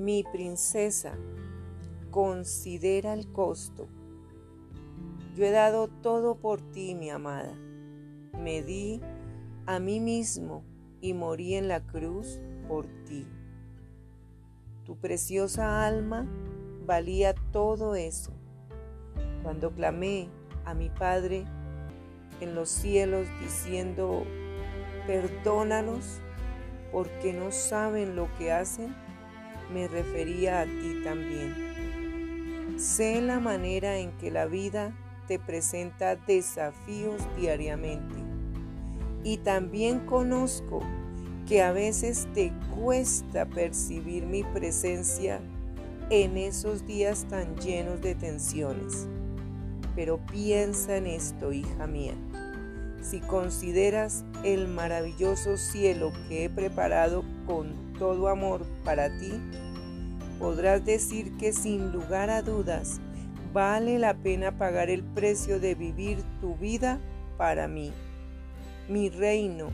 Mi princesa, considera el costo. Yo he dado todo por ti, mi amada. Me di a mí mismo y morí en la cruz por ti. Tu preciosa alma valía todo eso. Cuando clamé a mi Padre en los cielos diciendo, perdónalos porque no saben lo que hacen, me refería a ti también. Sé la manera en que la vida te presenta desafíos diariamente. Y también conozco que a veces te cuesta percibir mi presencia en esos días tan llenos de tensiones. Pero piensa en esto, hija mía. Si consideras el maravilloso cielo que he preparado con todo amor para ti, podrás decir que sin lugar a dudas vale la pena pagar el precio de vivir tu vida para mí. Mi reino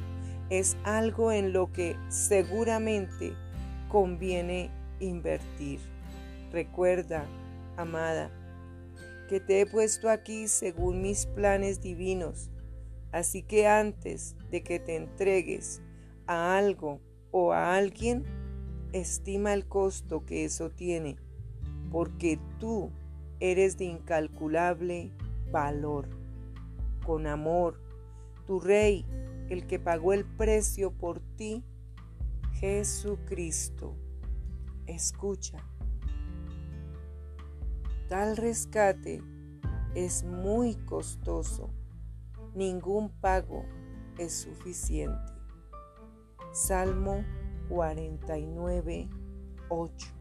es algo en lo que seguramente conviene invertir. Recuerda, amada, que te he puesto aquí según mis planes divinos, así que antes de que te entregues a algo o a alguien, estima el costo que eso tiene, porque tú eres de incalculable valor. Con amor, tu Rey, el que pagó el precio por ti, Jesucristo. Escucha. Tal rescate es muy costoso. Ningún pago es suficiente. Salmo 49, 8.